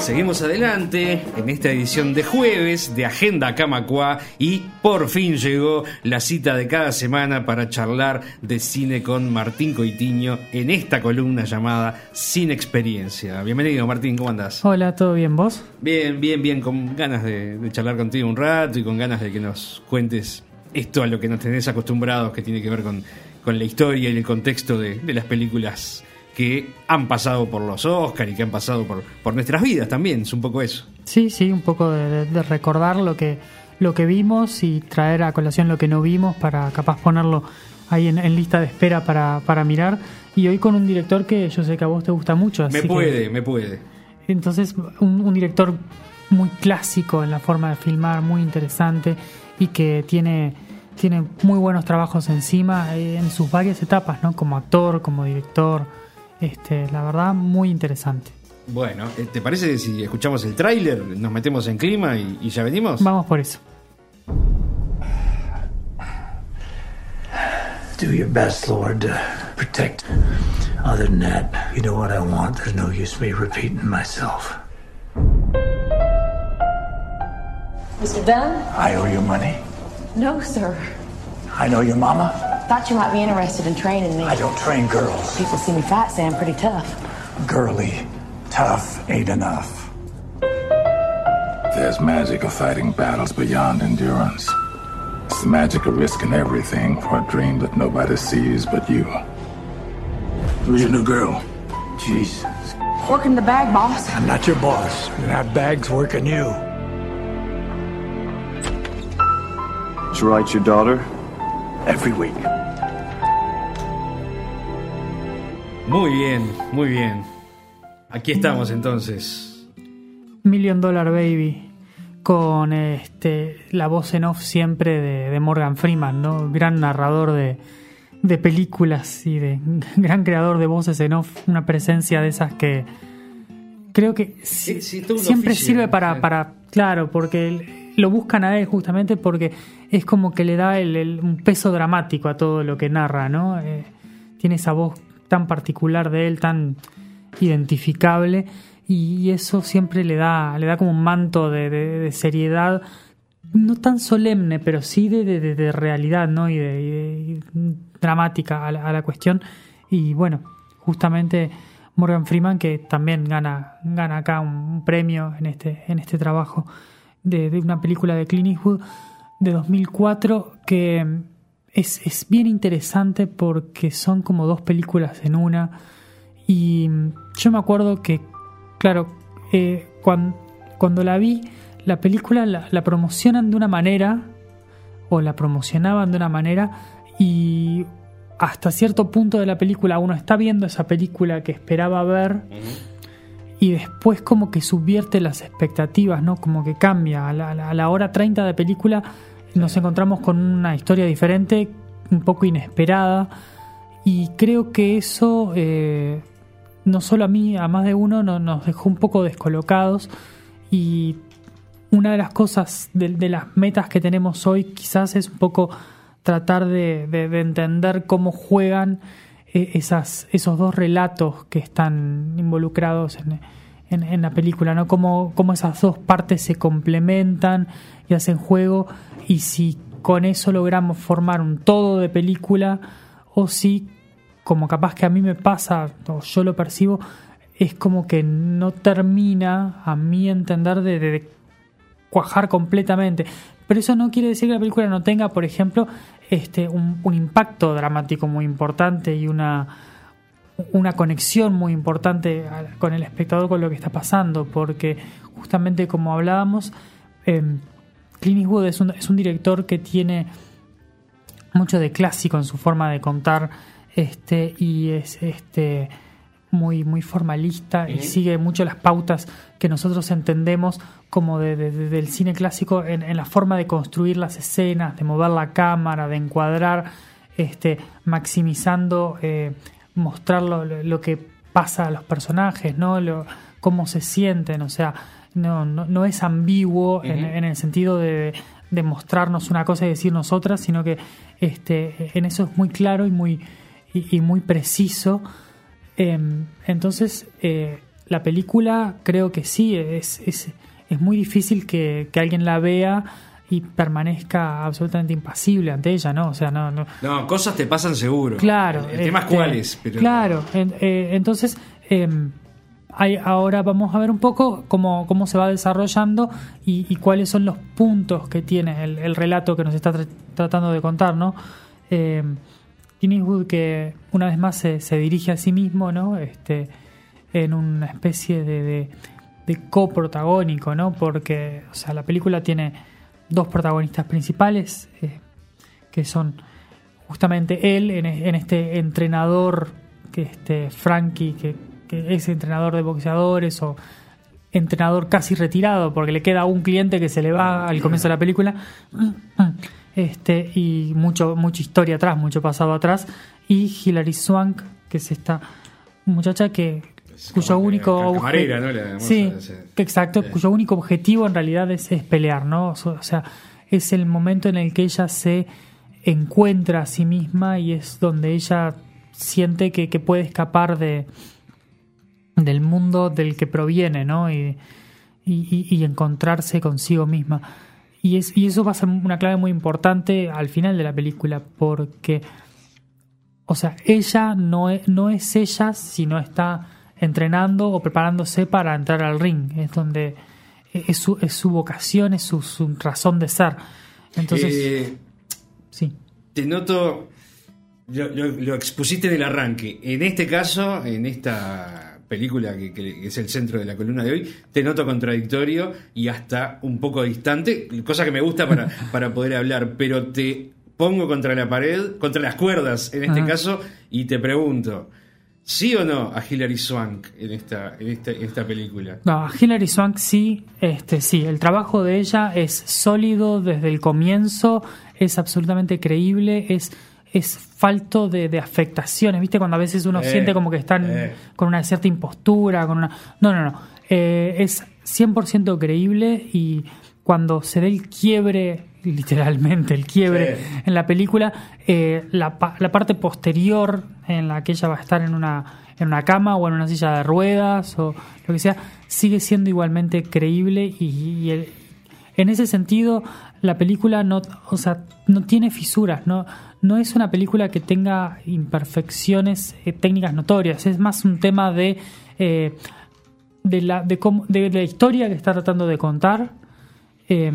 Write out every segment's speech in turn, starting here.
Seguimos adelante en esta edición de jueves de Agenda Camacua y por fin llegó la cita de cada semana para charlar de cine con Martín Coitiño en esta columna llamada Sin Experiencia. Bienvenido Martín, ¿cómo andás? Hola, ¿todo bien vos? Bien, bien, bien, con ganas de, de charlar contigo un rato y con ganas de que nos cuentes esto a lo que nos tenés acostumbrados que tiene que ver con, con la historia y el contexto de, de las películas que han pasado por los Oscars y que han pasado por, por nuestras vidas también, es un poco eso. Sí, sí, un poco de, de recordar lo que, lo que vimos y traer a colación lo que no vimos para capaz ponerlo ahí en, en lista de espera para, para, mirar. Y hoy con un director que yo sé que a vos te gusta mucho. Así me puede, me puede. Entonces, un, un director muy clásico en la forma de filmar, muy interesante y que tiene tiene muy buenos trabajos encima eh, en sus varias etapas, ¿no? Como actor, como director. Este, la verdad, muy interesante. Bueno, eh, ¿te parece si escuchamos el tráiler, nos metemos en clima y, y ya venimos? Vamos por eso. Do your best, Lord, to protect. Other than that, you know what I want. There's no use me repeating myself. Mr. Dunn? I owe you money. No, sir. I know your mama. I thought you might be interested in training me. I don't train girls. People see me fight, say I'm pretty tough. Girly, tough ain't enough. There's magic of fighting battles beyond endurance. It's the magic of risking everything for a dream that nobody sees but you. Who's your new girl? Jesus. Working the bag, boss. I'm not your boss. And that bag's working you. Did you write your daughter? Every week. Muy bien, muy bien. Aquí estamos entonces. Million Dollar Baby con este la voz en off siempre de, de Morgan Freeman, ¿no? Gran narrador de, de, películas y de gran creador de voces en off, una presencia de esas que creo que siempre oficio, sirve para, para, claro, porque lo buscan a él justamente porque es como que le da el, el, un peso dramático a todo lo que narra, ¿no? Eh, tiene esa voz tan particular de él, tan identificable y eso siempre le da, le da como un manto de, de, seriedad, no tan solemne, pero sí de, de, realidad, ¿no? Y y dramática a la, cuestión. Y bueno, justamente Morgan Freeman, que también gana, gana acá un premio en este, en este trabajo de, de, una película de Clint Eastwood de 2004, que es, es bien interesante porque son como dos películas en una. Y yo me acuerdo que claro, eh, cuando, cuando, la vi, la película la, la, promocionan de una manera, o la promocionaban de una manera, y hasta cierto punto de la película uno está viendo esa película que esperaba ver, uh -huh. y después como que subvierte las expectativas, ¿no? Como que cambia. A la, a la hora 30 de película nos encontramos con una historia diferente, un poco inesperada, y creo que eso... Eh, no solo a mí, a más de uno no, nos dejó un poco descolocados y una de las cosas, de, las metas que tenemos hoy quizás es un poco tratar de entender cómo juegan eh, esas, esos dos relatos que están involucrados en, en, en, la película, ¿no? Cómo, cómo esas dos partes se complementan y hacen juego y si con eso logramos formar un todo de película o si como capaz que a mí me pasa, o yo lo percibo, es como que no termina, a mi entender, de, cuajar completamente. Pero eso no quiere decir que la película no tenga, por ejemplo, este, un, impacto dramático muy importante y una, una conexión muy importante con el espectador, con lo que está pasando, porque justamente como hablábamos, eh, Clint Eastwood es un, es un director que tiene mucho de clásico en su forma de contar este y es este muy muy formalista y sigue mucho las pautas que nosotros entendemos como de, de, de, del cine clásico en, en, la forma de construir las escenas, de mover la cámara, de encuadrar, este, maximizando, eh, mostrar lo, lo, que pasa a los personajes, ¿no? Lo, cómo se sienten, o sea, no, no, no es ambiguo uh -huh. en, en, el sentido de, de mostrarnos una cosa y decirnos otra, sino que este, en eso es muy claro y muy y, y muy preciso. Eh, entonces, eh, la película creo que sí, es, es, es muy difícil que, que alguien la vea y permanezca absolutamente impasible ante ella, ¿no? O sea, no... no No, cosas te pasan seguro. Claro. El, el tema es este, pero. Claro, en- eh, entonces eh, ahora vamos a ver un poco cómo, cómo se va desarrollando y, cuáles son los puntos que tiene el, el relato que nos está tra- tratando de contar, ¿no? Eh, que una vez más se, se dirige a sí mismo, ¿no? Este, en una especie de, de, de coprotagónico, ¿no? Porque, o sea, la película tiene dos protagonistas principales, eh, que son justamente él en, en este entrenador que este Frankie que, que es entrenador de boxeadores o entrenador casi retirado porque le queda un cliente que se le va al comienzo de la película. Este y mucho mucha historia atrás mucho pasado atrás. Y Hilary Swank que es esta muchacha que cuyo cama- único ca- obje- camarera, ¿no? La sí que exacto cuyo único objetivo en realidad es, es pelear no o sea es el momento en el que ella se encuentra a sí misma y es donde ella siente que, que puede escapar de del mundo del que proviene, ¿no? Y, y- y- y encontrarse consigo misma. Y, es, y eso va a ser una clave muy importante al final de la película, porque, o sea, ella no es, no es ella si no está entrenando o preparándose para entrar al ring. Es donde es su, es su vocación, es su, su razón de ser. Entonces, Eh, sí. te noto. Lo, lo- lo expusiste en el arranque. En este caso, en esta película que, que es el centro de la columna de hoy, te noto contradictorio y hasta un poco distante, cosa que me gusta para, para poder hablar, pero te pongo contra la pared, contra las cuerdas en este caso, y te pregunto, ¿sí o no a Hilary Swank en esta, en esta, en esta película? No, a Hilary Swank sí, este sí, el trabajo de ella es sólido desde el comienzo, es absolutamente creíble, es, es falto de, de afectaciones, ¿viste? Cuando a veces uno Eh, siente como que están eh. con una cierta impostura, con una... No, no, no, eh, es 100% creíble y cuando se dé el quiebre, literalmente el quiebre Sí. en la película, eh, la, la parte posterior en la que ella va a estar en una, en una cama o en una silla de ruedas o lo que sea, sigue siendo igualmente creíble y, y el- en ese sentido la película no, o sea, no tiene fisuras, no, no es una película que tenga imperfecciones eh, técnicas notorias, es más un tema de, eh, de, la, de, cómo- de la historia que está tratando de contar eh,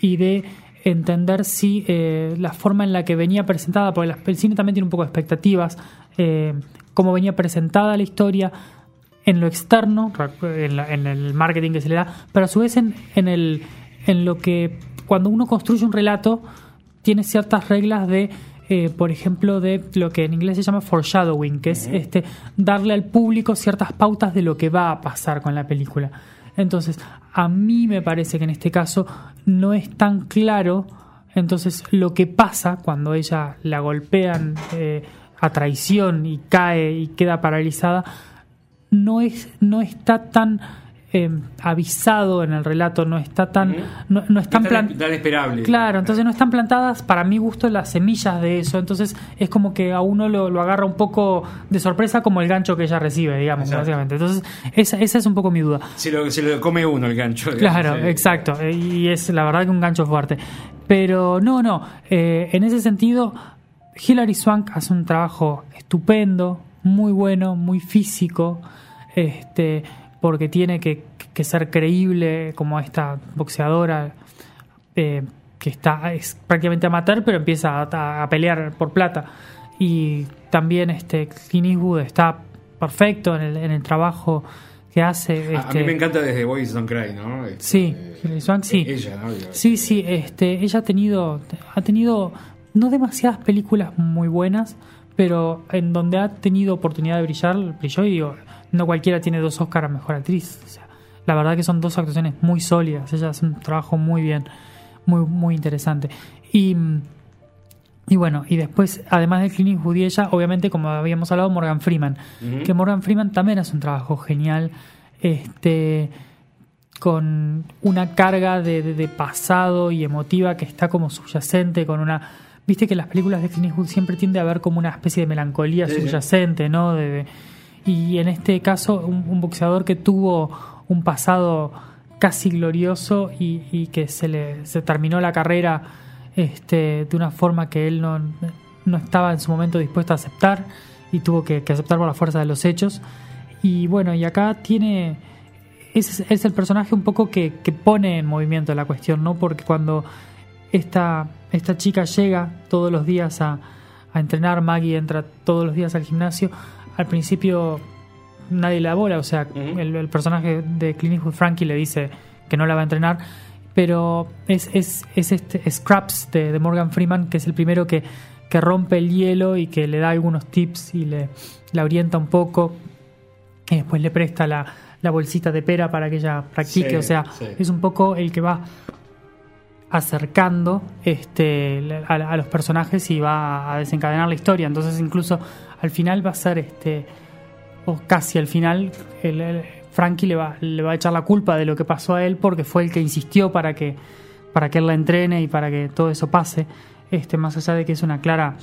y de entender si la forma en la que venía presentada, porque el cine también tiene un poco de expectativas, cómo venía presentada la historia en lo externo, en, la- en el marketing que se le da, pero a su vez en, en, el, en lo que cuando uno construye un relato tiene ciertas reglas de, eh, por ejemplo, de lo que en inglés se llama foreshadowing, que es este darle al público ciertas pautas de lo que va a pasar con la película. Entonces, a mí me parece que en este caso no es tan claro entonces lo que pasa cuando ella la golpean eh, a traición y cae y queda paralizada no es no está tan eh, avisado en el relato, no está tan no, no están No es tan- plan- tan esperable. Claro, entonces no están plantadas para mi gusto las semillas de eso, entonces es como que a uno lo, lo agarra un poco de sorpresa como el gancho que ella recibe, digamos, Exacto. básicamente. Entonces esa, esa es un poco mi duda. Se lo, se lo come uno el gancho. digamos, Claro, sí. exacto. Y es la verdad que un gancho fuerte. Pero no, no. eh, en ese sentido, Hilary Swank hace un trabajo estupendo, muy bueno, muy físico, este, porque tiene que, que ser creíble como esta boxeadora eh, que está es prácticamente amateur, pero empieza a, a pelear por plata. Y también este Clint Eastwood está perfecto en el, en el trabajo que hace. A- A, este, mí me encanta desde Boys Don't Cry, ¿no? Este, Sí, eh, Swank, sí. Ella, ¿no? Digo, Sí, sí, este, ella ha tenido, ha tenido no demasiadas películas muy buenas, pero en donde ha tenido oportunidad de brillar, brilló y digo, no cualquiera tiene dos Oscars a Mejor Actriz. O sea, la verdad que son dos actuaciones muy sólidas, ella hace un trabajo muy bien, muy, muy interesante. Y, y bueno, y después, además de Clint Eastwood y ella, obviamente, como habíamos hablado, Morgan Freeman, que Morgan Freeman también hace un trabajo genial, este con una carga de, de- de pasado y emotiva que está como subyacente, con una... Viste que las películas de Clint Eastwood siempre tiende a haber como una especie de melancolía sí. subyacente, ¿no? De, de- y en este caso un, boxeador que tuvo un pasado casi glorioso y, y que se le se terminó la carrera este, de una forma que él no, no estaba en su momento dispuesto a aceptar y tuvo que, aceptar por la fuerza de los hechos. Y bueno, y acá tiene. Es, es el personaje un poco que, que pone en movimiento la cuestión, ¿no? Porque cuando esta, esta chica llega todos los días a entrenar, Maggie entra todos los días al gimnasio, al principio nadie la bola, o sea, el, el personaje de Clint Eastwood, Frankie, le dice que no la va a entrenar, pero es, es, es este Scraps de, de Morgan Freeman, que es el primero que, que rompe el hielo y que le da algunos tips y le la orienta un poco, y después le presta la, la bolsita de pera para que ella practique, Sí, o sea, sí. es un poco el que va acercando este a, a los personajes y va a desencadenar la historia. Entonces incluso al final va a ser este o casi al final el, el- Frankie le va, le va a echar la culpa de lo que pasó a él porque fue el que insistió para que para que él la entrene y para que todo eso pase. Este más allá de que es una clara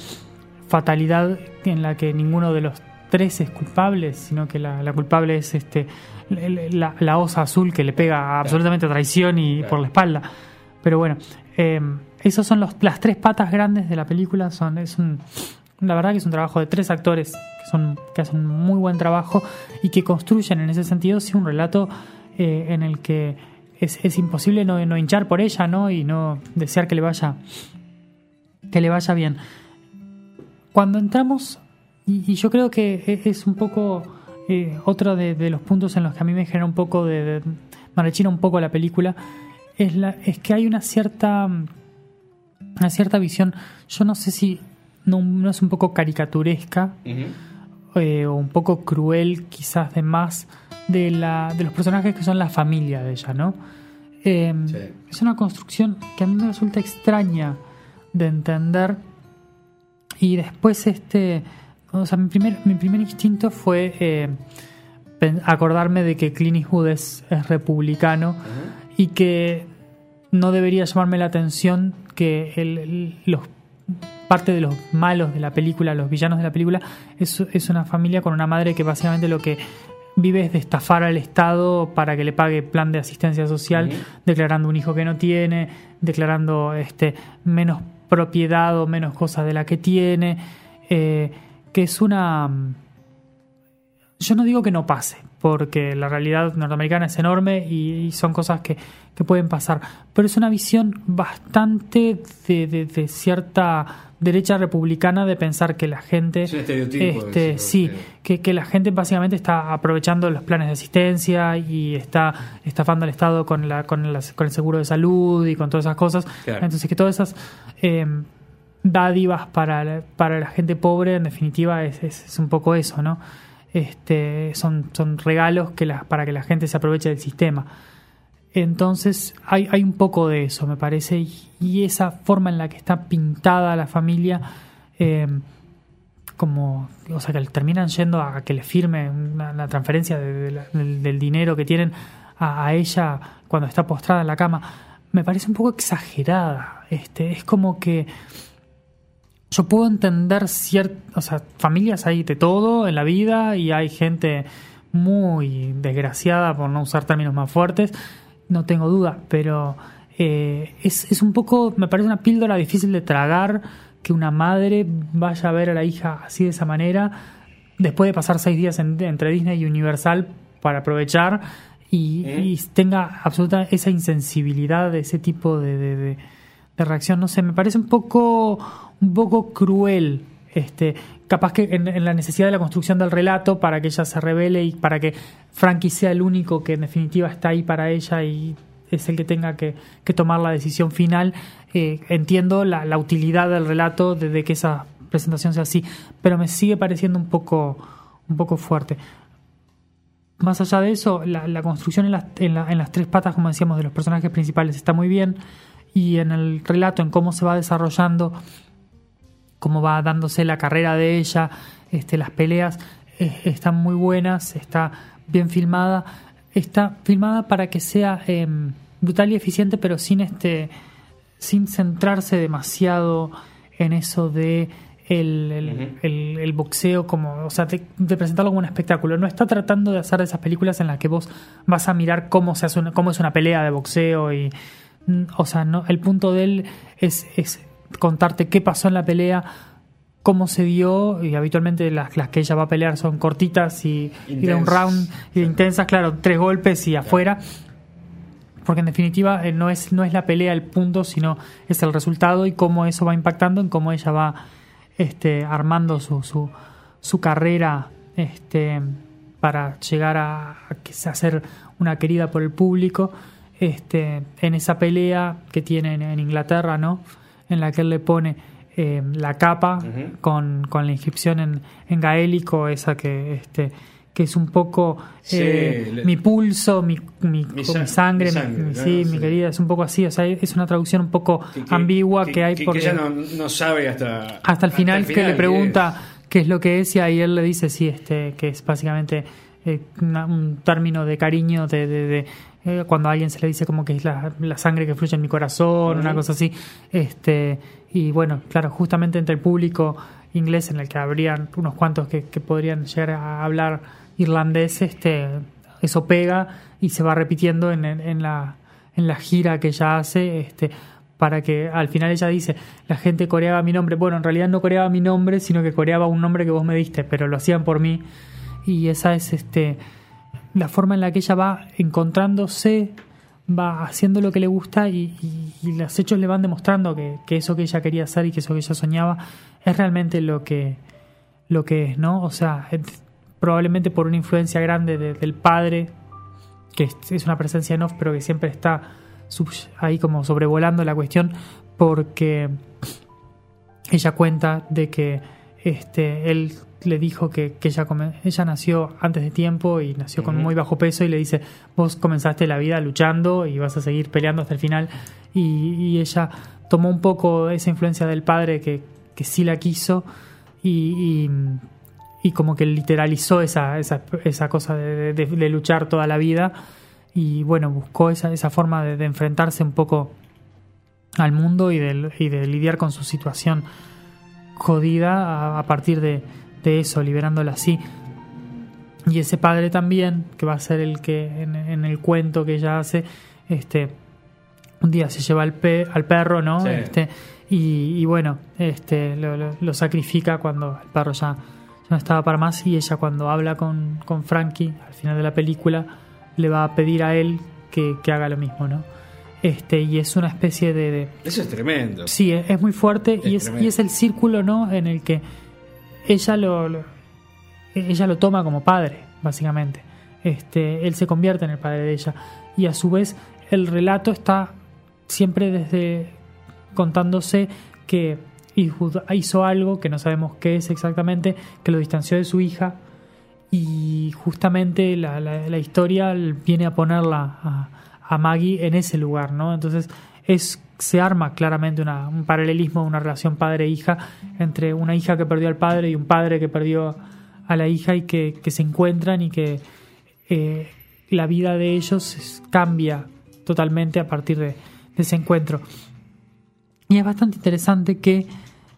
fatalidad en la que ninguno de los tres es culpable, sino que la, la culpable es este la, la osa azul que le pega absolutamente a traición y Claro. por la espalda. Pero bueno, eh, esas son los, las tres patas grandes de la película. Son, es un, la verdad que es un trabajo de tres actores que, son, que hacen un muy buen trabajo y que construyen en ese sentido sí, un relato eh, en el que es, es imposible no, no hinchar por ella ¿no? y no desear que le vaya que le vaya bien. Cuando entramos, y, yo creo que e- es un poco eh, otro de, de los puntos en los que a mí me genera un poco de, de me rechina un poco la película, es, la, es que hay una cierta una cierta visión, yo no sé si no, no es un poco caricaturesca eh, o un poco cruel quizás de más de, la, de los personajes que son la familia de ella, ¿no? Eh, Sí. Es una construcción que a mí me resulta extraña de entender y después este o sea mi primer mi primer instinto fue eh, acordarme de que Clint Eastwood es, es republicano y que no debería llamarme la atención que el- el- los parte de los malos de la película, los villanos de la película, es, es una familia con una madre que básicamente lo que vive es de estafar al Estado para que le pague plan de asistencia social, declarando un hijo que no tiene, declarando este menos propiedad o menos cosas de la que tiene, eh, que es una yo no digo que no pase, porque la realidad norteamericana es enorme y, y son cosas que, que pueden pasar, pero es una visión bastante de, de- de cierta derecha republicana de pensar que la gente Es este, sí, sí. que, que la gente básicamente está aprovechando los planes de asistencia y está estafando al Estado con la, con, las- con el seguro de salud y con todas esas cosas. Claro. Entonces que todas esas eh, dádivas para la, para la gente pobre, en definitiva, es, es, es un poco eso, ¿no? Este, son, son regalos que para que la gente se aproveche del sistema. Entonces hay, hay un poco de eso, me parece, y, esa forma en la que está pintada la familia, eh, como, o sea, que terminan yendo a que le firme una, la transferencia del dinero que tienen a, a ella cuando está postrada en la cama, me parece un poco exagerada. Este, es como que yo puedo entender ciertas, o sea, familias hay de todo en la vida y hay gente muy desgraciada, por no usar términos más fuertes, no tengo duda, pero eh, es, es un poco, me parece una píldora difícil de tragar que una madre vaya a ver a la hija así de esa manera, después de pasar seis días en- entre Disney y Universal para aprovechar y, y tenga absoluta esa insensibilidad de ese tipo de, de- de- de reacción, no sé, me parece un poco, un poco cruel. Este, capaz que en, en la necesidad de la construcción del relato para que ella se revele y para que Frankie sea el único que en definitiva está ahí para ella y es el que tenga que, que tomar la decisión final. eh, entiendo la, la utilidad del relato de, de que esa presentación sea así, pero me sigue pareciendo un poco, un poco fuerte. Más allá de eso, la, la construcción en las, en, la- en las tres patas, como decíamos, de los personajes principales está muy bien. Y en el relato, en cómo se va desarrollando, cómo va dándose la carrera de ella, este, las peleas eh, están muy buenas, está bien filmada. Está filmada para que sea eh, brutal y eficiente, pero sin este sin centrarse demasiado en eso de el, el- el- el boxeo como, o sea, de, de presentarlo como un espectáculo. No está tratando de hacer de esas películas en las que vos vas a mirar cómo se hace una, cómo es una pelea de boxeo y, o sea, no, el punto de él es, es contarte qué pasó en la pelea, cómo se dio y habitualmente las, las que ella va a pelear son cortitas y, y de un round y intensas, claro, tres golpes y afuera. Porque en definitiva eh, no es no es la pelea el punto sino es el resultado y cómo eso va impactando en cómo ella va este armando su su, su carrera este para llegar a, a ser una querida por el público este en esa pelea que tiene en, en Inglaterra no en la que él le pone eh, la capa con, con la inscripción en, en gaélico esa que este que es un poco Sí, eh, le- mi pulso, mi, mi, Mi mi sa- sangre, mi sí, Sí. mi querida, es un poco así, o sea, es una traducción un poco Que- ambigua que, hay que, porque que ella no, no sabe hasta hasta el final que le pregunta qué es lo que es y ahí él le dice sí, este que es básicamente eh, una- un término de cariño de, de- de, eh, cuando a alguien se le dice como que es la, la sangre que fluye en mi corazón, una cosa así, este y bueno, claro, justamente entre el público inglés en el que habrían unos cuantos que, que podrían llegar a hablar irlandés, este eso pega y se va repitiendo en, en- en la en la gira que ella hace, este para que al final ella dice, la gente coreaba mi nombre. Bueno, en realidad no coreaba mi nombre, sino que coreaba un nombre que vos me diste, pero lo hacían por mí. Y esa es este la forma en la que ella va encontrándose, va haciendo lo que le gusta y, los hechos le van demostrando que, eso que ella quería hacer y que eso que ella soñaba es realmente lo que, lo que es, ¿no? O sea, probablemente por una influencia grande de- del padre, que es, una presencia en off, pero que siempre está ahí como sobrevolando la cuestión, porque ella cuenta de que este él le dijo que, que ella come- ella nació antes de tiempo y nació con muy bajo peso y le dice vos comenzaste la vida luchando y vas a seguir peleando hasta el final y, y ella tomó un poco esa influencia del padre que, que sí la quiso y, y, y como que literalizó esa, esa, esa cosa de, de- de luchar toda la vida y bueno buscó esa, esa forma de, de enfrentarse un poco al mundo y de, y de lidiar con su situación jodida a, a partir de, de eso, liberándola así. Y ese padre también, que va a ser el que en, en el cuento que ella hace, este, un día se lleva al, pe- al perro, ¿no? Sí. Este, y, y bueno, este, lo, lo- lo sacrifica cuando el perro ya, ya no estaba para más y ella cuando habla con, con Frankie al final de la película le va a pedir a él que, que haga lo mismo, ¿no? Este, y es una especie de- de, Eso es tremendo. Sí, es es muy fuerte y Es y es el círculo, ¿no? En el que ella lo, ella lo toma como padre, básicamente. Este, él se convierte en el padre de ella y a su vez el relato está siempre desde contándose que hizo algo que no sabemos qué es exactamente, que lo distanció de su hija y justamente la, la- la historia viene a ponerla a, a Maggie en ese lugar, ¿no? Entonces es se arma claramente una- un paralelismo, una relación padre-hija entre una hija que perdió al padre y un padre que perdió a la hija y que, que se encuentran y que eh, la vida de ellos cambia totalmente a partir de, de ese encuentro. Y es bastante interesante que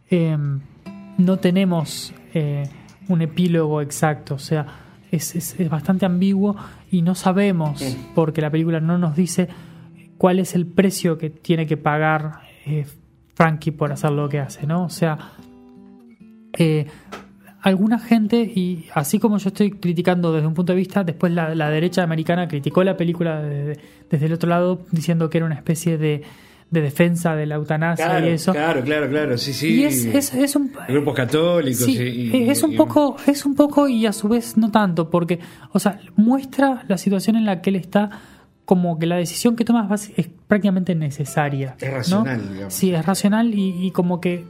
eh, no tenemos eh, un epílogo exacto, o sea, es, es- es bastante ambiguo y no sabemos, porque la película no nos dice cuál es el precio que tiene que pagar eh, Frankie por hacer lo que hace, ¿no? O sea, eh, alguna gente, y así como yo estoy criticando desde un punto de vista, después la, la derecha americana criticó la película desde, desde el otro lado, diciendo que era una especie de, de defensa de la eutanasia Claro, y eso. claro, claro, claro, sí, sí. Y es, es, es un, Grupos católicos. Sí, y- es un y- poco, es un poco y a su vez no tanto, porque, o sea, muestra la situación en la que él está como que la decisión que toma es, prácticamente necesaria. Es ¿no? racional, digamos. Sí, es racional y, y como que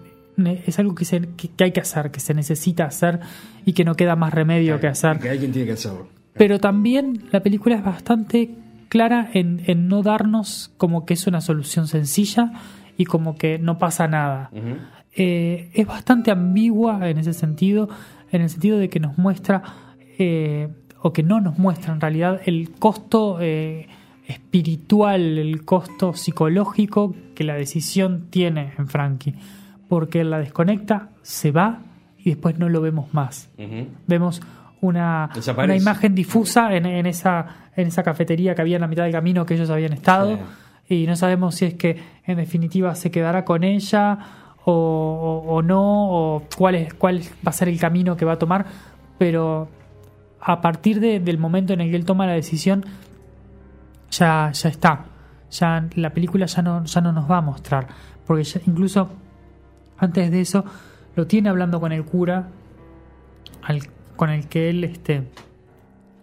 es algo que, se, que, hay que hacer, que se necesita hacer y que no queda más remedio que hacer. Que alguien tiene que hacerlo. Pero también la película es bastante clara en, en no darnos como que es una solución sencilla y como que no pasa nada. Eh, es bastante ambigua en ese sentido, en el sentido de que nos muestra, eh, o que no nos muestra en realidad, el costo eh, espiritual, el costo psicológico que la decisión tiene en Frankie. porque él la desconecta, se va y después no lo vemos más. Vemos una, una imagen difusa en, en esa, en esa cafetería que había en la mitad del camino que ellos habían estado. Y no sabemos si es que en definitiva se quedará con ella o, o- o no, o cuál, es, cuál va a ser el camino que va a tomar, pero a partir de- del momento en el que él toma la decisión, ya, ya está. Ya la película ya no, ya no nos va a mostrar. Porque ya- incluso antes de eso lo tiene hablando con el cura, al- con el que él, este,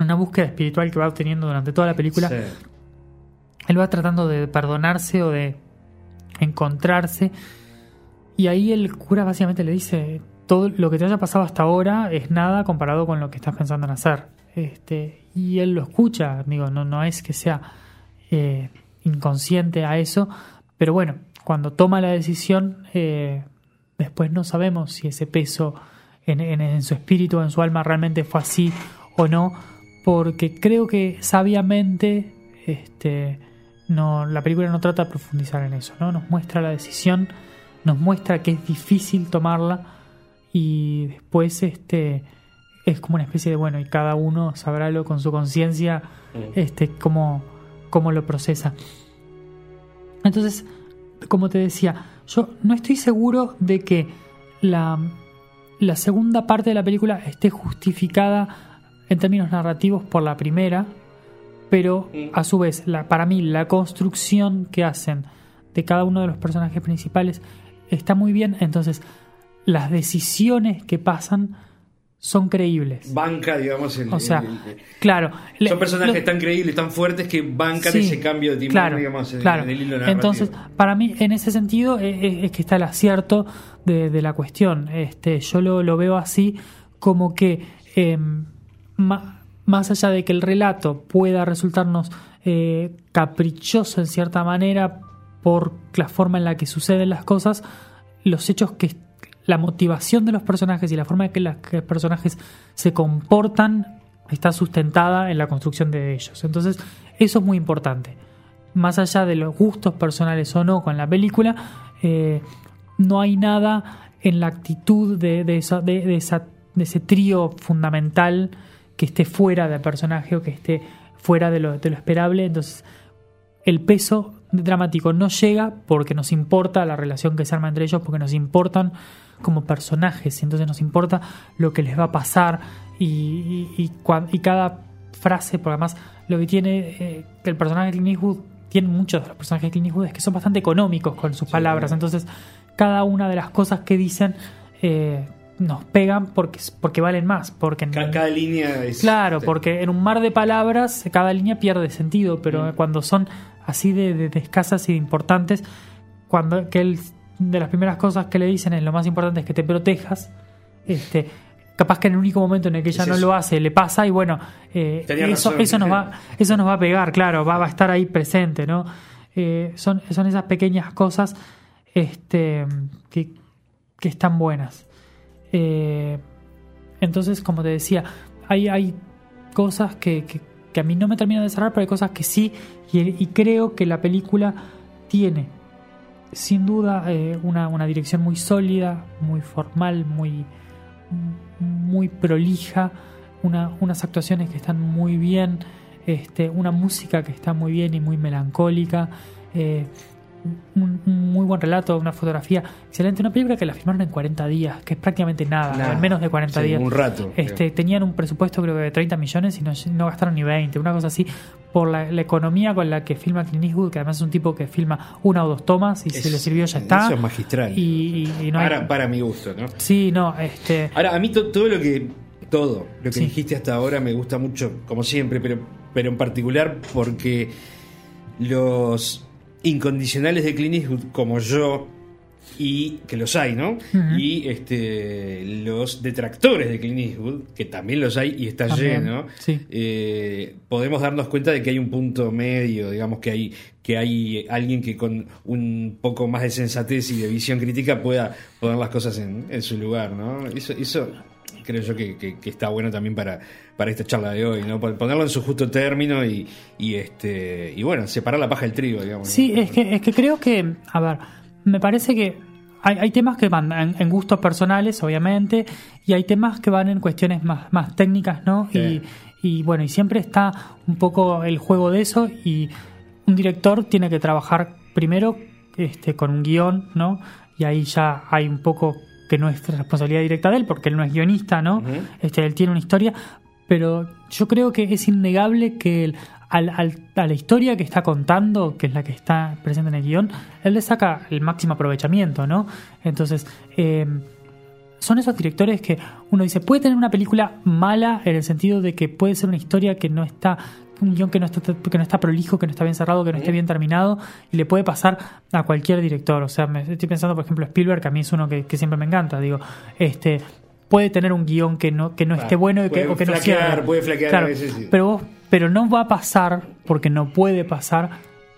una búsqueda espiritual que va obteniendo durante toda la película, Sí. él va tratando de perdonarse o de encontrarse. Y ahí el cura básicamente le dice, todo lo que te haya pasado hasta ahora es nada comparado con lo que estás pensando en hacer. Este, y él lo escucha, digo, no, no es que sea eh, inconsciente a eso, pero bueno, cuando toma la decisión, eh, después no sabemos si ese peso en, en- en su espíritu, en su alma, realmente fue así o no, porque creo que sabiamente este, no, la película no trata de profundizar en eso, ¿no? Nos muestra la decisión, nos muestra que es difícil tomarla y después este es como una especie de bueno y cada uno sabrálo con su conciencia este cómo, cómo lo procesa. Entonces como te decía yo no estoy seguro de que la, la segunda parte de la película esté justificada en términos narrativos por la primera pero a su vez la, para mí la construcción que hacen de cada uno de los personajes principales está muy bien. Entonces las decisiones que pasan son creíbles Banca, digamos, el, o sea el- el- claro son personajes lo- tan creíbles, tan fuertes que bancan Sí, ese cambio de timón, claro, digamos, en- claro. en el hilo narrativo. Entonces, para mí, en ese sentido, eh, eh, es, que está el acierto de, de la cuestión. Este, yo lo, lo veo así como que eh, ma- más allá de que el relato pueda resultarnos eh, caprichoso en cierta manera por la forma en la que suceden las cosas, los hechos que la motivación de los personajes y la forma en que los personajes se comportan está sustentada en la construcción de ellos. Entonces, eso es muy importante. Más allá de los gustos personales o no con la película, eh, no hay nada en la actitud de, de esa- de- de esa- de ese trío fundamental que esté fuera del personaje o que esté fuera de lo, de lo esperable. Entonces, el peso dramático no llega porque nos importa la relación que se arma entre ellos, porque nos importan como personajes, y entonces nos importa lo que les va a pasar y, y, y cuan- y cada frase, porque además lo que tiene eh, que el personaje de Clint Eastwood, tiene muchos de los personajes de Clint Eastwood es que son bastante económicos con sus palabras, entonces cada una de las cosas que dicen eh, nos pegan porque, porque valen más, porque Ca- cada, línea es. Claro, sí. porque en un mar de palabras cada línea pierde sentido, pero cuando son así de, de- de escasas y de importantes, cuando que él, de las primeras cosas que le dicen es lo más importante es que te protejas, este, capaz que en el único momento en el que ella Es no eso. lo hace le pasa y bueno, eh, eso, razón. eso nos va, eso nos va a pegar, claro, va, va a estar ahí presente, ¿no? Eh, son, son esas pequeñas cosas este, que, que están buenas. Eh, entonces, como te decía, hay, hay cosas que, que- que a mí no me terminan de cerrar, pero hay cosas que sí, y, y creo que la película tiene, sin duda, eh, una, una dirección muy sólida, muy formal, muy, muy prolija, una- unas actuaciones que están muy bien, este, una música que está muy bien y muy melancólica. eh, un, un muy buen relato, una fotografía excelente, una película que la filmaron en 40 días, que es prácticamente nada, Nada. en menos de 40 Sí, días. un rato, Este, creo. tenían un presupuesto creo que de 30 millones y no, no gastaron ni 20, una cosa así, por la, la economía con la que filma Clint Eastwood, que además es un tipo que filma una o dos tomas y si Es- le sirvió ya está. Eso es magistral. Y, y- y no hay- para, para mi gusto, ¿no? Sí, no, este... Ahora, a mí to- todo lo que. Todo lo que Sí. dijiste hasta ahora me gusta mucho, como siempre, pero, pero en particular porque los incondicionales de Clint Eastwood, como yo, y que los hay, ¿no? Y este los detractores de Clint Eastwood, que también los hay y está También, lleno, sí. eh, podemos darnos cuenta de que hay un punto medio, digamos que hay que hay alguien que con un poco más de sensatez y de visión crítica pueda poner las cosas en, en su lugar, ¿no? Eso, eso creo yo que, que- que está bueno también para, para esta charla de hoy, ¿no? Pon- Ponerlo en su justo término y, y este y bueno, separar la paja del trigo, digamos. ¿no? Sí, es que, es que creo que, a ver, me parece que hay, hay temas que van en, en gustos personales, obviamente, y hay temas que van en cuestiones más, más técnicas, ¿no? Sí. Y, y bueno, y siempre está un poco el juego de eso y un director tiene que trabajar primero este, con un guion, ¿no? Y ahí ya hay un poco que no es responsabilidad directa de él, porque él no es guionista, ¿no? este, él tiene una historia, pero yo creo que es innegable que él, al- al- a la historia que está contando, que es la que está presente en el guion, él le saca el máximo aprovechamiento, ¿no? Entonces, eh, son esos directores que uno dice, puede tener una película mala en el sentido de que puede ser una historia que no está, un guion que no está, que no está prolijo, que no está bien cerrado, que no esté bien terminado, y le puede pasar a cualquier director. O sea, me estoy pensando, por ejemplo, Spielberg, que a mí es uno que, que siempre me encanta. Digo, este puede tener un guion que no, que no esté bueno y que, o que no flaquear, cierre. puede flaquear Claro, pero vos- pero no va a pasar, porque no puede pasar,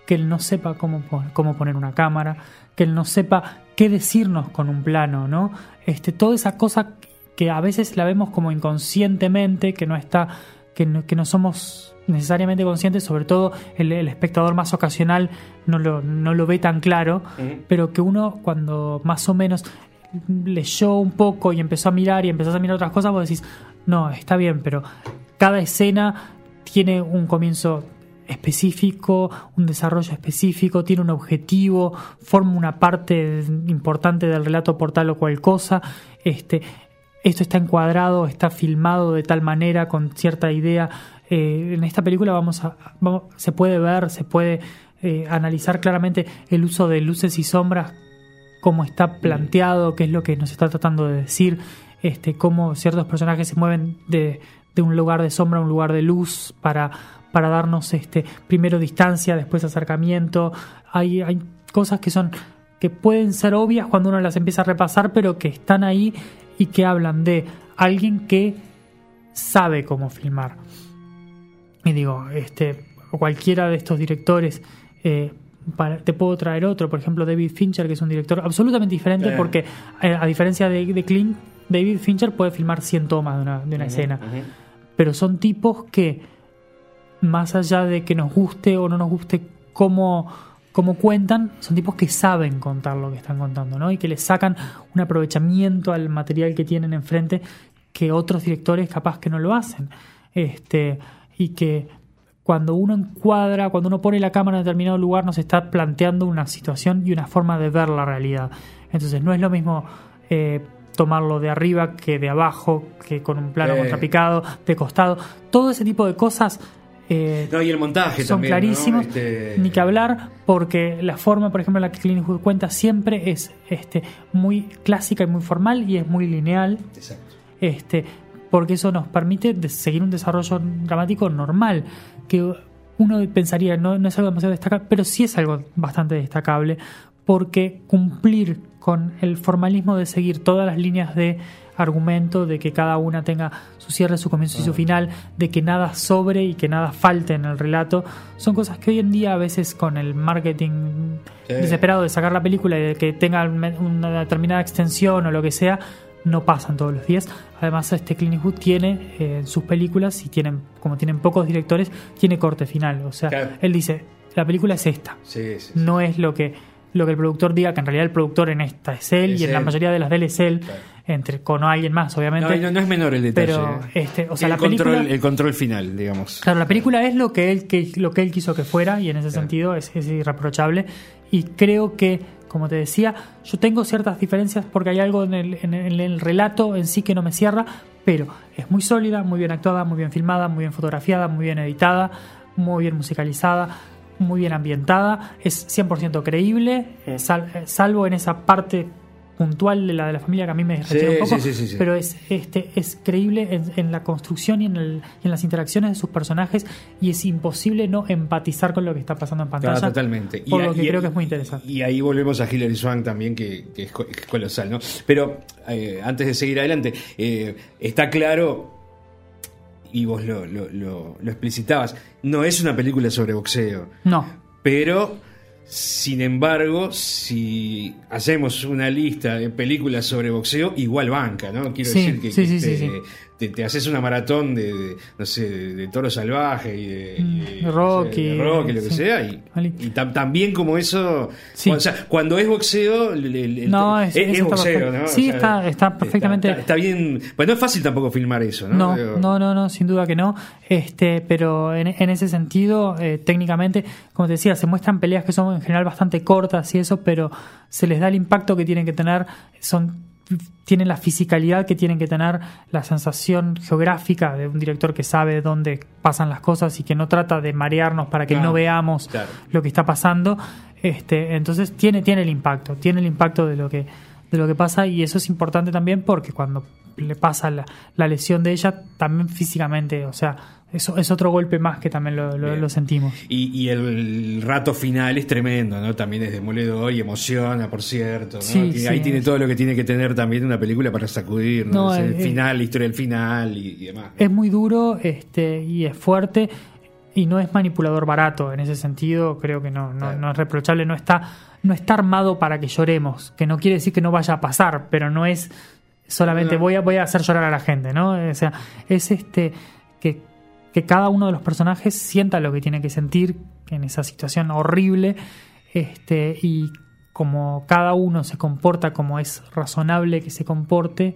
que él no sepa cómo, cómo poner una cámara, que él no sepa qué decirnos con un plano, ¿no? Este, toda esa cosa que a veces la vemos como inconscientemente, que no está, que no, que no somos necesariamente conscientes, sobre todo el, el espectador más ocasional no lo, no lo ve tan claro, pero que uno cuando más o menos leyó un poco y empezó a mirar y empezás a mirar otras cosas, vos decís, no, está bien, pero cada escena tiene un comienzo específico, un desarrollo específico, tiene un objetivo, forma una parte importante del relato por tal o cual cosa. Este, esto está encuadrado, está filmado de tal manera, con cierta idea. Eh, en esta película vamos a, vamos- se puede ver, se puede eh, analizar claramente el uso de luces y sombras cómo está planteado, qué es lo que nos está tratando de decir, este, cómo ciertos personajes se mueven de, de un lugar de sombra a un lugar de luz para, para darnos este, primero distancia, después acercamiento. Hay, hay cosas que son que pueden ser obvias cuando uno las empieza a repasar, pero que están ahí y que hablan de alguien que sabe cómo filmar. Y digo, este, cualquiera de estos directores, eh, para- te puedo traer otro, por ejemplo, David Fincher, que es un director absolutamente diferente, porque eh, a diferencia de, de Clint, David Fincher puede filmar 100 tomas de una, de una escena. Pero son tipos que, más allá de que nos guste o no nos guste cómo, cómo cuentan, son tipos que saben contar lo que están contando, ¿no? Y que le sacan un aprovechamiento al material que tienen enfrente que otros directores capaz que no lo hacen. Este, y que cuando uno encuadra, cuando uno pone la cámara en determinado lugar, nos está planteando una situación y una forma de ver la realidad. Entonces no es lo mismo eh, tomarlo de arriba que de abajo, que con un plano Eh. contrapicado, de costado. Todo ese tipo de cosas eh, No, y el montaje son también. ¿no? clarísimos. Este- Ni que hablar, porque la forma, por ejemplo, en la que Clint Eastwood cuenta siempre es este, muy clásica y muy formal y es muy lineal Exacto. este, porque eso nos permite seguir un desarrollo dramático normal, que uno pensaría no, no es algo demasiado destacable, pero sí es algo bastante destacable, porque cumplir con el formalismo de seguir todas las líneas de argumento, de que cada una tenga su cierre, su comienzo y su final, de que nada sobre y que nada falte en el relato, son cosas que hoy en día a veces con el marketing desesperado de sacar la película y de que tenga una determinada extensión o lo que sea, no pasan todos los días. Además, este Clint Eastwood tiene eh, en sus películas, y tienen, como tienen pocos directores, tiene corte final. O sea, Claro. él dice, la película es esta. Sí, sí, sí. No es lo que, lo que el productor diga, que en realidad el productor en esta es él, Es y en la él. mayoría de las de él es él, Claro. entre, con alguien más, obviamente. No, no, es menor el detalle. Pero, este, o sea, el, la control, película- el control final, digamos. Claro, la película es lo que él, que, lo que él quiso que fuera y en ese Claro. sentido es, es irreprochable. Y creo que, como te decía, yo tengo ciertas diferencias porque hay algo en el, en el- en el relato en sí que no me cierra, pero es muy sólida, muy bien actuada, muy bien filmada, muy bien fotografiada, muy bien editada, muy bien musicalizada, muy bien ambientada, es 100% creíble, sal- eh, salvo en esa parte puntual de la de la familia que a mí me Sí, un poco, sí, sí, pero es este es creíble en, en la construcción y en, el- y en las interacciones de sus personajes y es imposible no empatizar con lo que está pasando en pantalla. Claro, totalmente. Por lo que creo que es muy interesante. Y ahí volvemos a Hilary Swank también, que, que es, co- es colosal, ¿no? Pero eh, antes de seguir adelante, eh, está claro, y vos lo, lo- lo- lo explicitabas, no es una película sobre boxeo, No, pero sin embargo, si hacemos una lista de películas sobre boxeo, igual banca, ¿no? Quiero Sí, decir que, sí, que, sí, este, sí. Te, te haces una maratón de, de, no sé, de, de toro salvaje y de, y de- de Rocky, no sé, de Rocky, lo que sí. sea, y, y tam- también como eso, Sí. o sea, cuando es boxeo, el- el- No, es- es, boxeo. ¿no? Sí, está- está perfectamente- Está, está bien, pues no es fácil tampoco filmar eso, ¿no? No, Digo, no, no, no, sin duda que no. Este, pero en, en ese sentido, eh, técnicamente, como te decía, se muestran peleas que son en general bastante cortas y eso, pero se les da el impacto que tienen que tener, son tienen la fisicalidad que tienen que tener, la sensación geográfica de un director que sabe dónde pasan las cosas y que no trata de marearnos para que Claro, no veamos claro. lo que está pasando. Este, entonces tiene, tiene el impacto, tiene el impacto de lo que, de lo que pasa, y eso es importante también porque cuando le pasa la, la lesión de ella, también físicamente, o sea, eso es otro golpe más que también lo, lo- sentimos. Y, y el rato final es tremendo, ¿no? También es demoledor y emociona, por cierto. ¿no? Sí, sí. Ahí tiene todo lo que tiene que tener también una película para sacudir, ¿no? No, Es el eh, final, la historia del final y, y demás. Es muy duro este, y es fuerte y no es manipulador barato en ese sentido, creo que no, no, Claro. no es reprochable, no está, no está armado para que lloremos, que no quiere decir que no vaya a pasar, pero no es solamente No. voy a, voy a hacer llorar a la gente, ¿no? O sea, es este que, cada uno de los personajes sienta lo que tiene que sentir en esa situación horrible, este, y como cada uno se comporta como es razonable que se comporte,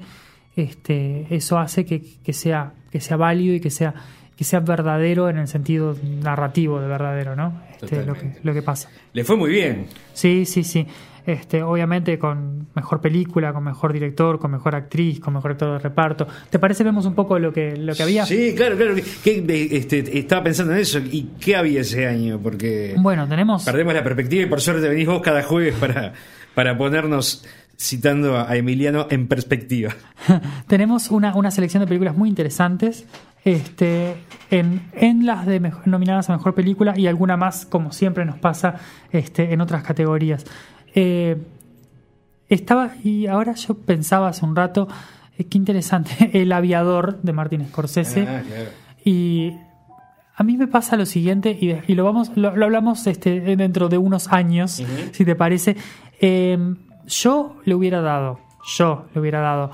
este, eso hace que, que sea, que sea válido y que sea, que sea verdadero en el sentido narrativo de verdadero, ¿no? Este, lo, que, lo que pasa. Le fue muy bien. Sí, sí, sí. Este, obviamente con mejor película, con mejor director, con mejor actriz, con mejor actor de reparto. ¿Te parece vemos un poco lo que, lo que había? Sí, claro, claro. que- este, estaba pensando en eso. ¿Y qué había ese año? Porque Bueno, tenemos perdemos la perspectiva y por suerte venís vos cada jueves para, para ponernos citando a Emiliano en perspectiva. tenemos una, una selección de películas muy interesantes. Este, en, en las de mejor- nominadas a mejor película y alguna más, como siempre nos pasa este, en otras categorías. Eh, estaba, y ahora yo pensaba hace un rato, eh, qué interesante, El Aviador de Martin Scorsese. Ah, claro. Y a mí me pasa lo siguiente, y, y lo vamos, lo, lo hablamos este, dentro de unos años, si te parece. Eh, yo le hubiera dado, yo le hubiera dado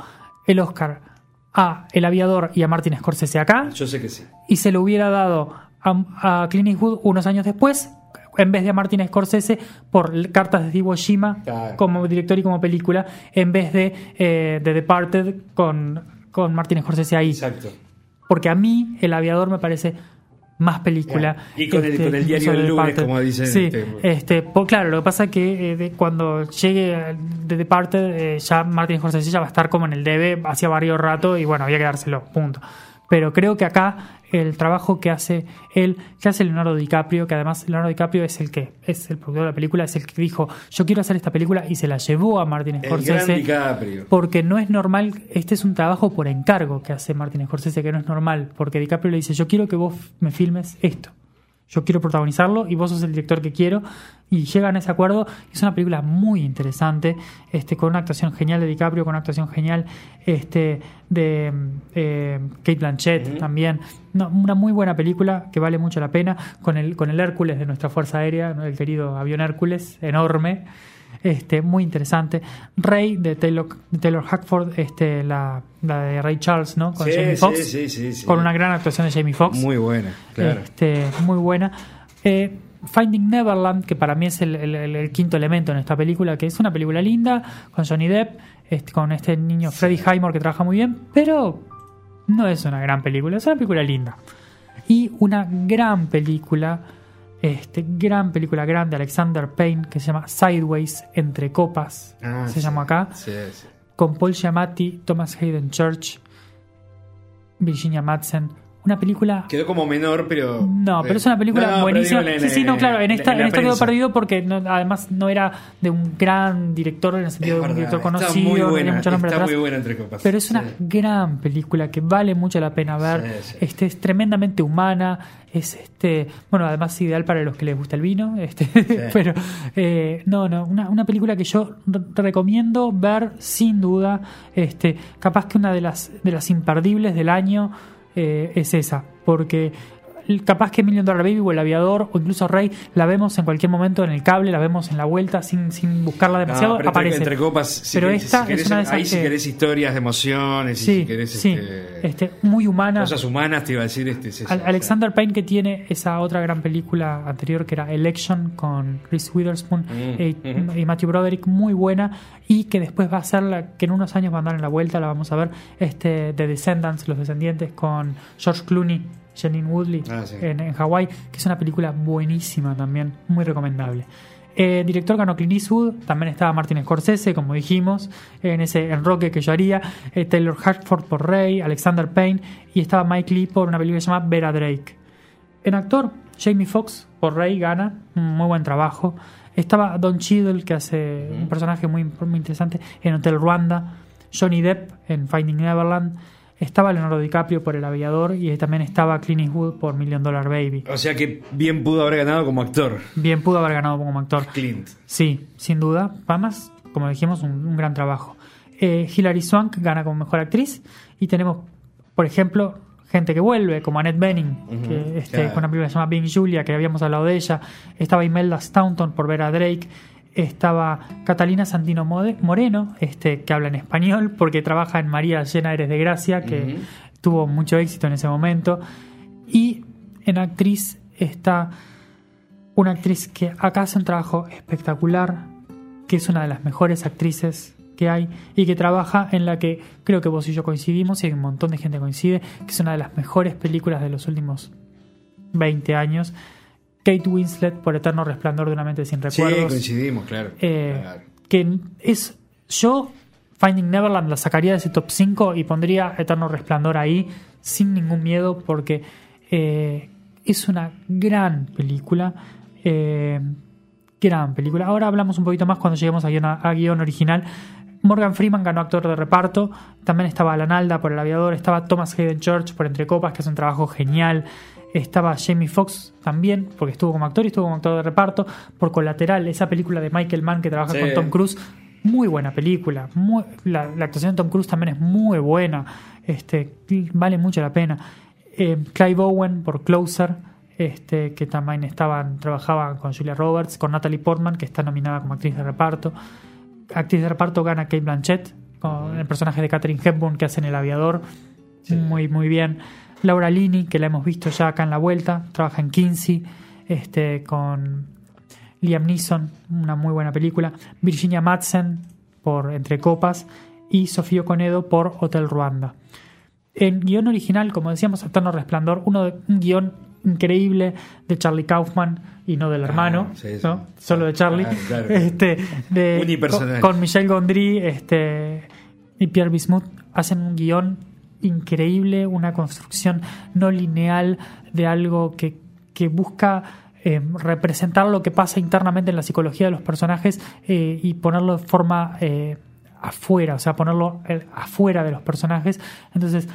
el Oscar a El Aviador y a Martin Scorsese acá, Yo sé que sí. y se lo hubiera dado a, a Clint Eastwood unos años después, en vez de a Martin Scorsese, por cartas de Iwo Jima Claro. como director y como película, en vez de eh, The Departed con, con Martin Scorsese ahí Exacto. porque a mí el aviador me parece más película. Y con el- con el diario del de lunes, como dicen, Sí, este- este, por- claro, lo que pasa es que eh, de- cuando llegue de Departed, eh, ya Martin Scorsese ya va a estar como en el debe hacía varios rato y bueno, había que dárselo, punto. Pero creo que acá el trabajo que hace él, que hace Leonardo DiCaprio, que además Leonardo DiCaprio es el que es el productor de la película, es el que dijo, yo quiero hacer esta película y se la llevó a Martin Scorsese porque no es normal, este es un trabajo por encargo que hace Martin Scorsese, que no es normal, porque DiCaprio le dice, yo quiero que vos me filmes esto, yo quiero protagonizarlo y vos sos el director que quiero, y llegan a ese acuerdo, es una película muy interesante, este, con una actuación genial de DiCaprio, con una actuación genial este, de eh, Kate Blanchett también, No, una muy buena película que vale mucho la pena, con el, con el Hércules de nuestra Fuerza Aérea, el querido avión Hércules, enorme, este, muy interesante. Rey de Taylor, de Taylor Hackford, este, la, la de Ray Charles, ¿no? Con Sí, Jamie Foxx. sí, sí, sí. Con una gran actuación de Jamie Foxx. Muy buena, claro. Este, muy buena. Eh, Finding Neverland, que para mí es el, el- el- el quinto elemento en esta película, que es una película linda, con Johnny Depp, este, con este niño Freddie Highmore que trabaja muy bien, pero no es una gran película, es una película linda. Y una gran película, este, gran película grande, Alexander Payne, que se llama Sideways, Entre Copas, Ah, se sí. llama acá Sí, sí. con Paul Giamatti, Thomas Hayden Church, Virginia Madsen. Una película. Quedó como menor, pero. No, pero es una película No, buenísima. en- sí, sí, no, claro. En esta, en en esta quedó perdido porque no- además no era de un gran director en el sentido Es de un director conocido, muy buena, mucho nombre está atrás. muy buena entre copas. Pero es una Sí. gran película que vale mucho la pena ver. Sí, sí. Este es tremendamente humana. Es este, bueno, además ideal para los que les gusta el vino. Este, pero eh, no, no, una, una película que yo re- recomiendo ver sin duda. Este, capaz que una de las de las imperdibles del año eh, es esa, porque capaz que Million Dollar Baby o El Aviador o incluso Rey la vemos en cualquier momento en el cable, la vemos en la vuelta sin, sin buscarla demasiado, No, pero aparece. Entre, copas, si pero querés- esta si querés- es una de esas ahí si que- querés historias de emociones, y sí, si querés sí, este, este, muy humana. cosas humanas, te iba a decir este, es Al-. Alexander Payne que tiene esa otra gran película anterior que era Election con Reese Witherspoon Mm, eh, y Matthew Broderick muy buena y que después va a ser la que en unos años va a andar en la vuelta la vamos a ver este The Descendants Los Descendientes con George Clooney Janine Woodley Ah, sí. en, en Hawái que es una película buenísima también muy recomendable eh, director ganó Clint Eastwood, también estaba Martin Scorsese, como dijimos, en ese enroque que yo haría, eh, Taylor Hackford por Rey, Alexander Payne, y estaba Mike Lee por una película que se llama Vera Drake. En actor, Jamie Foxx por Rey gana, muy buen trabajo. Estaba Don Cheadle, que hace un personaje muy, muy interesante en Hotel Rwanda, Johnny Depp en Finding Neverland, estaba Leonardo DiCaprio por El Aviador y también estaba Clint Eastwood por Million Dollar Baby. O sea que bien pudo haber ganado como actor, Bien pudo haber ganado como actor. Clint. Sí, sin duda. Además, como dijimos, un, un gran trabajo. Eh, Hilary Swank gana como mejor actriz. Y tenemos, por ejemplo, gente que vuelve, como Annette Bening, que, este, claro. con una película que se llama Being Julia, que habíamos hablado de ella. Estaba Imelda Staunton por Vera Drake. Estaba Catalina Santino Moreno, este, que habla en español, porque trabaja en María Llena Eres de Gracia, que tuvo mucho éxito en ese momento. Y en actriz está una actriz que acá hace un trabajo espectacular, que es una de las mejores actrices que hay y que trabaja en la que creo que vos y yo coincidimos y un montón de gente coincide, que es una de las mejores películas de los últimos 20 años. Kate Winslet por Eterno Resplandor de una mente sin Sí, recuerdos. coincidimos, claro. Eh, Claro. que es yo Finding Neverland la sacaría de ese top 5 y pondría Eterno Resplandor ahí sin ningún miedo porque eh, es una gran película eh, gran película ahora hablamos un poquito más cuando lleguemos a guion, a guion original Morgan Freeman ganó actor de reparto también estaba Alan Alda por El Aviador estaba Thomas Hayden Church por Entre Copas que hace un trabajo genial estaba Jamie Foxx también, porque estuvo como actor y estuvo como actor de reparto, por Colateral, esa película de Michael Mann que trabaja Sí. con Tom Cruise. Muy buena película. muy- la, la actuación de Tom Cruise también es muy buena. Este, vale mucho la pena. Eh, Clive Owen por Closer, este, que también estaban, trabajaban con Julia Roberts, con Natalie Portman, que está nominada como actriz de reparto. Actriz de reparto gana Kate Blanchett, con el personaje de Catherine Hepburn que hace en El Aviador. Muy, muy bien. Laura Linney, que la hemos visto ya acá en la vuelta, trabaja en Kinsey, este, con Liam Neeson, una muy buena película. Virginia Madsen por Entre Copas y Sofía Conedo por Hotel Ruanda. En guion original, como decíamos, Eterno Resplandor, uno de, un guion increíble de Charlie Kaufman y no del hermano, sí, sí. ¿no? solo de Charlie. Ah, claro. este, de, Unipersonal. con, con Michel Gondry este, y Pierre Bismuth hacen un guion increíble, una construcción no lineal de algo que, que busca eh, representar lo que pasa internamente en la psicología de los personajes eh, y ponerlo de forma eh, afuera, o sea, ponerlo eh, afuera de los personajes. Entonces,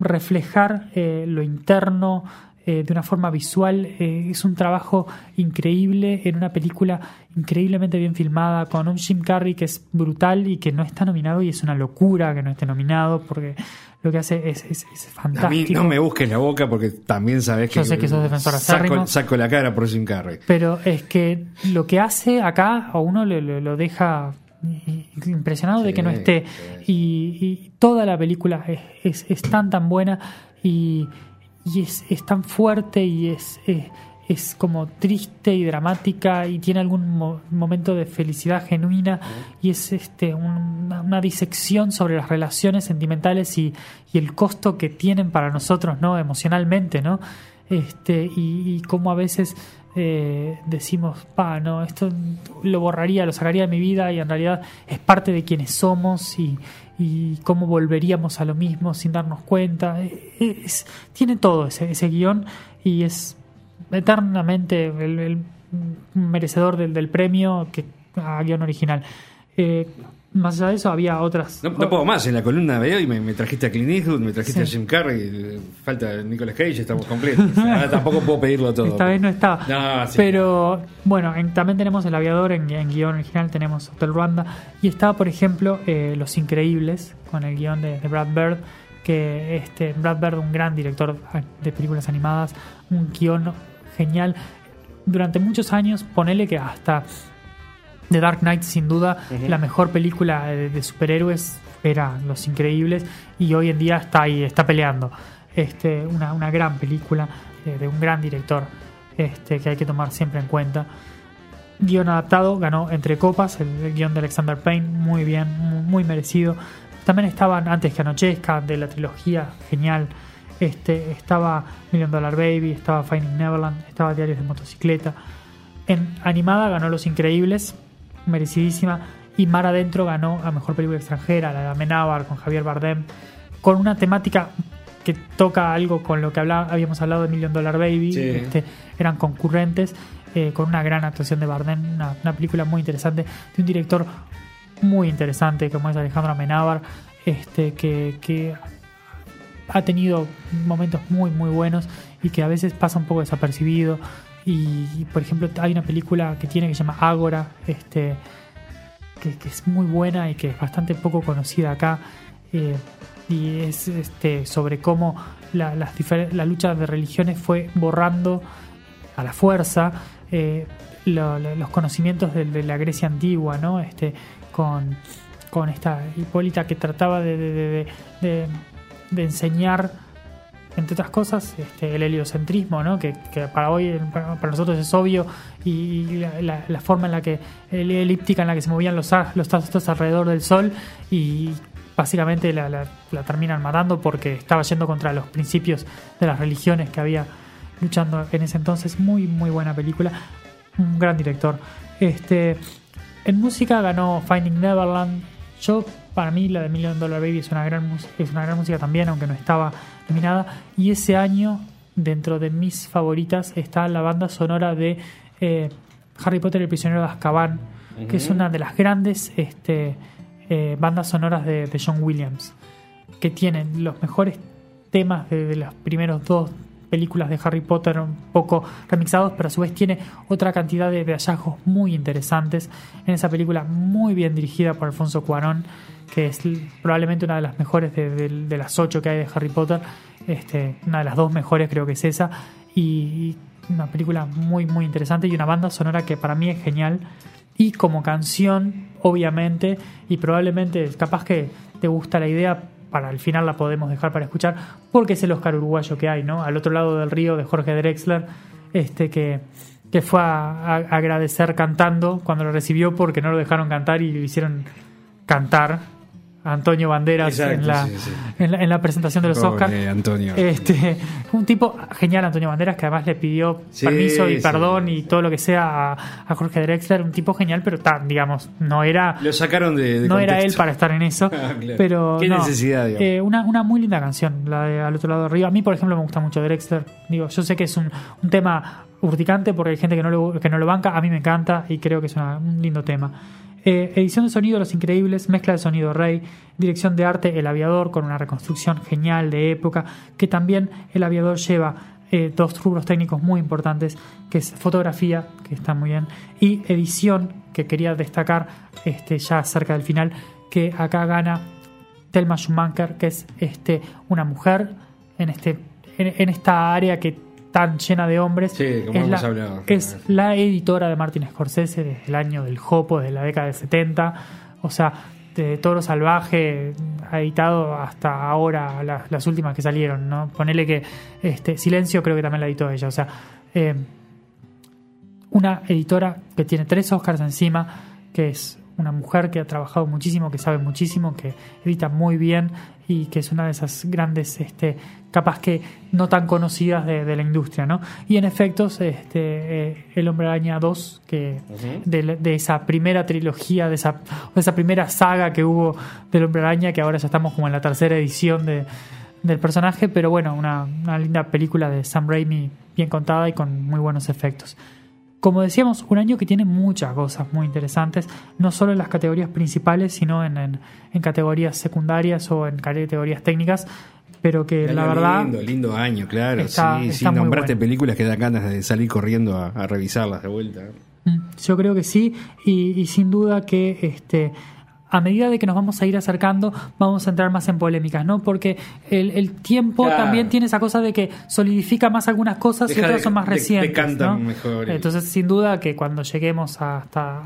reflejar eh, lo interno eh, de una forma visual es un trabajo increíble en una película increíblemente bien filmada con un Jim Carrey que es brutal y que no está nominado y es una locura que no esté nominado porque lo que hace es, es, es A mí fantástico. no me busques la boca porque también sabes que Yo sé que sos defensor saco, saco la cara por Jim Carrey. Pero es que lo que hace acá a uno le- lo deja impresionado de que no esté. sí. Y, y toda la película es, es- es tan tan buena y, y es, es tan fuerte y es, es, como triste y dramática y tiene algún mo- momento de felicidad genuina y es este un- una, disección sobre las relaciones sentimentales y, y el costo que tienen para nosotros no emocionalmente no este y, y cómo a veces eh, decimos pa no esto lo borraría lo sacaría de mi vida y en realidad es parte de quienes somos y, y cómo volveríamos a lo mismo sin darnos cuenta. Eh, es- tiene todo ese, ese guion y es eternamente el, el merecedor del, del premio que a guion original Eh, más allá de eso había otras No, no puedo más, en la columna veo y me, me trajiste a Clint Eastwood, me trajiste Sí. a Jim Carrey, falta Nicolas Cage, estamos completos. Ahora tampoco puedo pedirlo todo. Esta vez no estaba. No, sí. Pero bueno, en- también tenemos El Aviador, en, en guion original tenemos Hotel Ruanda. Y está, por ejemplo, eh, Los Increíbles, con el guion de, de Brad Bird, que este Brad Bird, un gran director de películas animadas, un guion genial. Durante muchos años, ponele que hasta The Dark Knight, sin duda, la mejor película de, de superhéroes era Los Increíbles y hoy en día está ahí, está peleando. Este, una, una gran película de, de un gran director este, que hay que tomar siempre en cuenta. Guión adaptado, ganó Entre Copas, el, el guion de Alexander Payne, muy bien, muy, muy merecido. También estaban Antes que Anochezca, de la trilogía, genial. Este, estaba Million Dollar Baby, estaba Finding Neverland, estaba Diarios de Motocicleta. En animada ganó Los Increíbles, merecidísima. Y Mar Adentro ganó a Mejor Película Extranjera, la de Amenábar con Javier Bardem, con una temática que toca algo con lo que habla- habíamos hablado de Million Dollar Baby. Sí. Este, eran concurrentes, eh, con una gran actuación de Bardem, una, una película muy interesante, de un director muy interesante como es Alejandro Amenábar, este, que, que ha tenido momentos muy muy buenos y que a veces pasa un poco desapercibido. Y, por ejemplo, hay una película que tiene que se llama Ágora, este, que, es muy buena y que es bastante poco conocida acá. eh, y es este, sobre cómo la, las la lucha de religiones fue borrando a la fuerza eh, lo- lo- los conocimientos de, de la Grecia antigua, ¿no? Este, con, con esta Hipólita que trataba de, de- de- de- enseñar, entre otras cosas, este, el heliocentrismo, ¿no? Que, para hoy, para, nosotros es obvio, y, la, la- la forma en la que, el- elíptica en la que se movían los, los astros alrededor del Sol, y básicamente la- la terminan matando porque estaba yendo contra los principios de las religiones que había luchando en ese entonces. Muy, muy buena película. Un gran director. Este, en música ganó Finding Neverland. Yo, para mí, la de Million Dollar Baby es una gran, es una gran música también, aunque no estaba nominada. Y ese año, dentro de mis favoritas, está la banda sonora de eh, Harry Potter y el prisionero de Azkaban, que es una de las grandes este, eh, bandas sonoras de, de John Williams, que tienen los mejores temas de, de los primeros dos películas de Harry Potter un poco remixados, pero a su vez tiene otra cantidad de, de hallazgos muy interesantes en esa película muy bien dirigida por Alfonso Cuarón, que es probablemente una de las mejores de, las ocho que hay de Harry Potter, este, una de las dos mejores creo que es esa, y, una película muy muy interesante y una banda sonora que para mí es genial. Y como canción obviamente y probablemente capaz que te gusta la idea para el final la podemos dejar para escuchar porque es el Oscar uruguayo que hay no al otro lado del río de Jorge Drexler este que que fue a, agradecer cantando cuando lo recibió porque no lo dejaron cantar y lo hicieron cantar Antonio Banderas Exacto, en, la, sí, sí. En, la, en la presentación de los Oscars Antonio. este, un tipo genial, Antonio Banderas, que además le pidió Sí, permiso y perdón y todo lo que sea a, a Jorge Drexler. Un tipo genial, pero tan, digamos, no era, Lo sacaron de, de no era él para estar en eso. Ah, claro. Pero Qué no. necesidad, digamos. Eh, una, una muy linda canción, la de Al otro lado del río. A mí, por ejemplo, me gusta mucho Drexler. Digo, yo sé que es un, un tema urticante porque hay gente que no, lo, que no lo banca. A mí me encanta y creo que es una- un lindo tema. Eh, edición de sonido Los Increíbles, mezcla de sonido Rey, dirección de arte El Aviador con una reconstrucción genial de época, que también El Aviador lleva eh, dos rubros técnicos muy importantes, que es fotografía, que está muy bien, y edición, que quería destacar este, ya cerca del final, que acá gana Thelma Schumacher, que es este, una mujer en, este, en, en esta área que tan llena de hombres. Sí, como es hemos la, hablado. Es la editora de Martin Scorsese desde el año del Jopo, desde la década del 70. O sea, de Toro Salvaje ha editado hasta ahora las, las últimas que salieron, ¿no? Ponele que este, Silencio creo que también la editó ella. O sea, eh, una editora que tiene tres Oscars encima, que es una mujer que ha trabajado muchísimo, que sabe muchísimo, que edita muy bien y que es una de esas grandes, este, capaz que no tan conocidas de, de la industria, ¿no? Y en efectos, este, eh, El Hombre Araña 2, que de esa primera trilogía, de esa, de esa primera saga que hubo del Hombre Araña, que ahora ya estamos como en la tercera edición de, del personaje, pero bueno, una, una linda película de Sam Raimi bien contada y con muy buenos efectos. Como decíamos, un año que tiene muchas cosas muy interesantes, no solo en las categorías principales, sino en, en- en categorías secundarias o en categorías técnicas, pero que la verdad Lindo, lindo año, claro. Está- sí, está sí, bueno. películas que dan ganas de salir corriendo a, a revisarlas de vuelta. Mm, Yo creo que sí, y, y sin duda que este a medida de que nos vamos a ir acercando, vamos a entrar más en polémicas, ¿no? Porque el, el tiempo Claro. también tiene esa cosa de que solidifica más algunas cosas y otras de- son más de- recientes. decantan ¿no? mejor y- Entonces, sin duda que cuando lleguemos hasta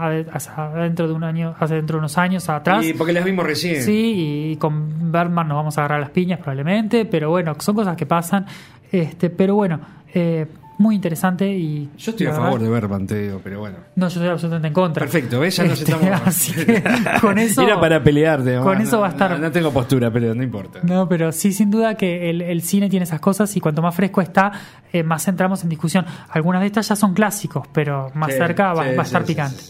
dentro de un año, hasta dentro de unos años atrás, Y porque las vimos recién. Sí, y con Bergman nos vamos a agarrar las piñas probablemente, pero bueno, son cosas que pasan. Este, pero bueno, eh, muy interesante y Yo estoy a favor de Berman, te digo, pero bueno. No, yo estoy absolutamente en contra. Perfecto, ¿ves? Ya nos Este, estamos. así que con eso Era para pelear, de- con no, eso va a no, estar- No, tengo postura, pero no importa. No, pero sí, sin duda que el, el cine tiene esas cosas y cuanto más fresco está, eh, más entramos en discusión. Algunas de estas ya son clásicos, pero más Sí, cerca va, sí, va a sí, estar sí, picante.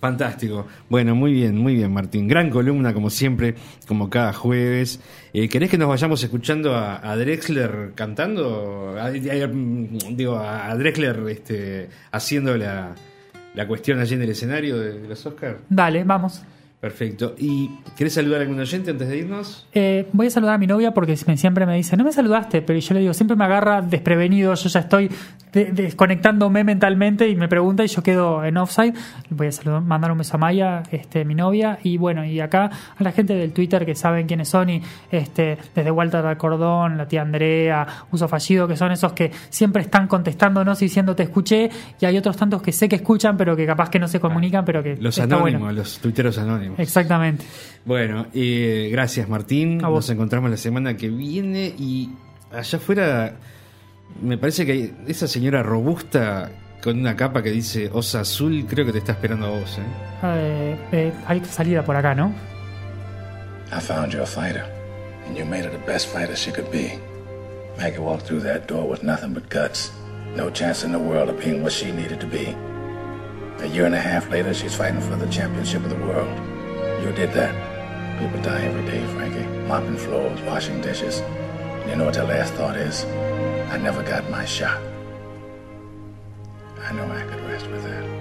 Fantástico. Bueno, muy bien, muy bien, Martín. Gran columna, como siempre, como cada jueves. Eh, ¿Querés que nos vayamos escuchando a, Drexler cantando? A- a- digo, a Drexler este, haciendo la, la cuestión allí en el escenario de, de los Oscars. Dale, vamos. Perfecto. ¿Y querés saludar a algún oyente antes de irnos? Eh, voy a saludar a mi novia porque siempre me dice, no me saludaste, pero yo le digo, siempre me agarra desprevenido, yo ya estoy de- desconectándome mentalmente y me pregunta y yo quedo en offside. Voy a saludar, mandar un beso a Maya, este, mi novia, y bueno, y acá a la gente del Twitter que saben quiénes son y este, desde Walter Alcordón, la tía Andrea, Uso Fallido, que son esos que siempre están contestándonos y diciendo te escuché, y hay otros tantos que sé que escuchan, pero que capaz que no se comunican, pero que Los anónimos, bueno. los tuiteros anónimos. Exactamente. Bueno, eh, gracias Martín. A vos. Nos encontramos la semana que viene y allá afuera me parece que hay esa señora robusta con una capa que dice Osa Azul, creo que te está esperando a vos. ¿eh? Eh, eh, hay salida por acá, ¿no? I found you a fighter, and you made her the best fighter she could be. Maggie walked through that door with nothing but guts. No chance in the world of being what she needed to be. A year and a half later, she's fighting for the championship of the world. You did that. People die every day, Frankie. Mopping floors, washing dishes. You know what your last thought is? I never got my shot. I know I could rest with that.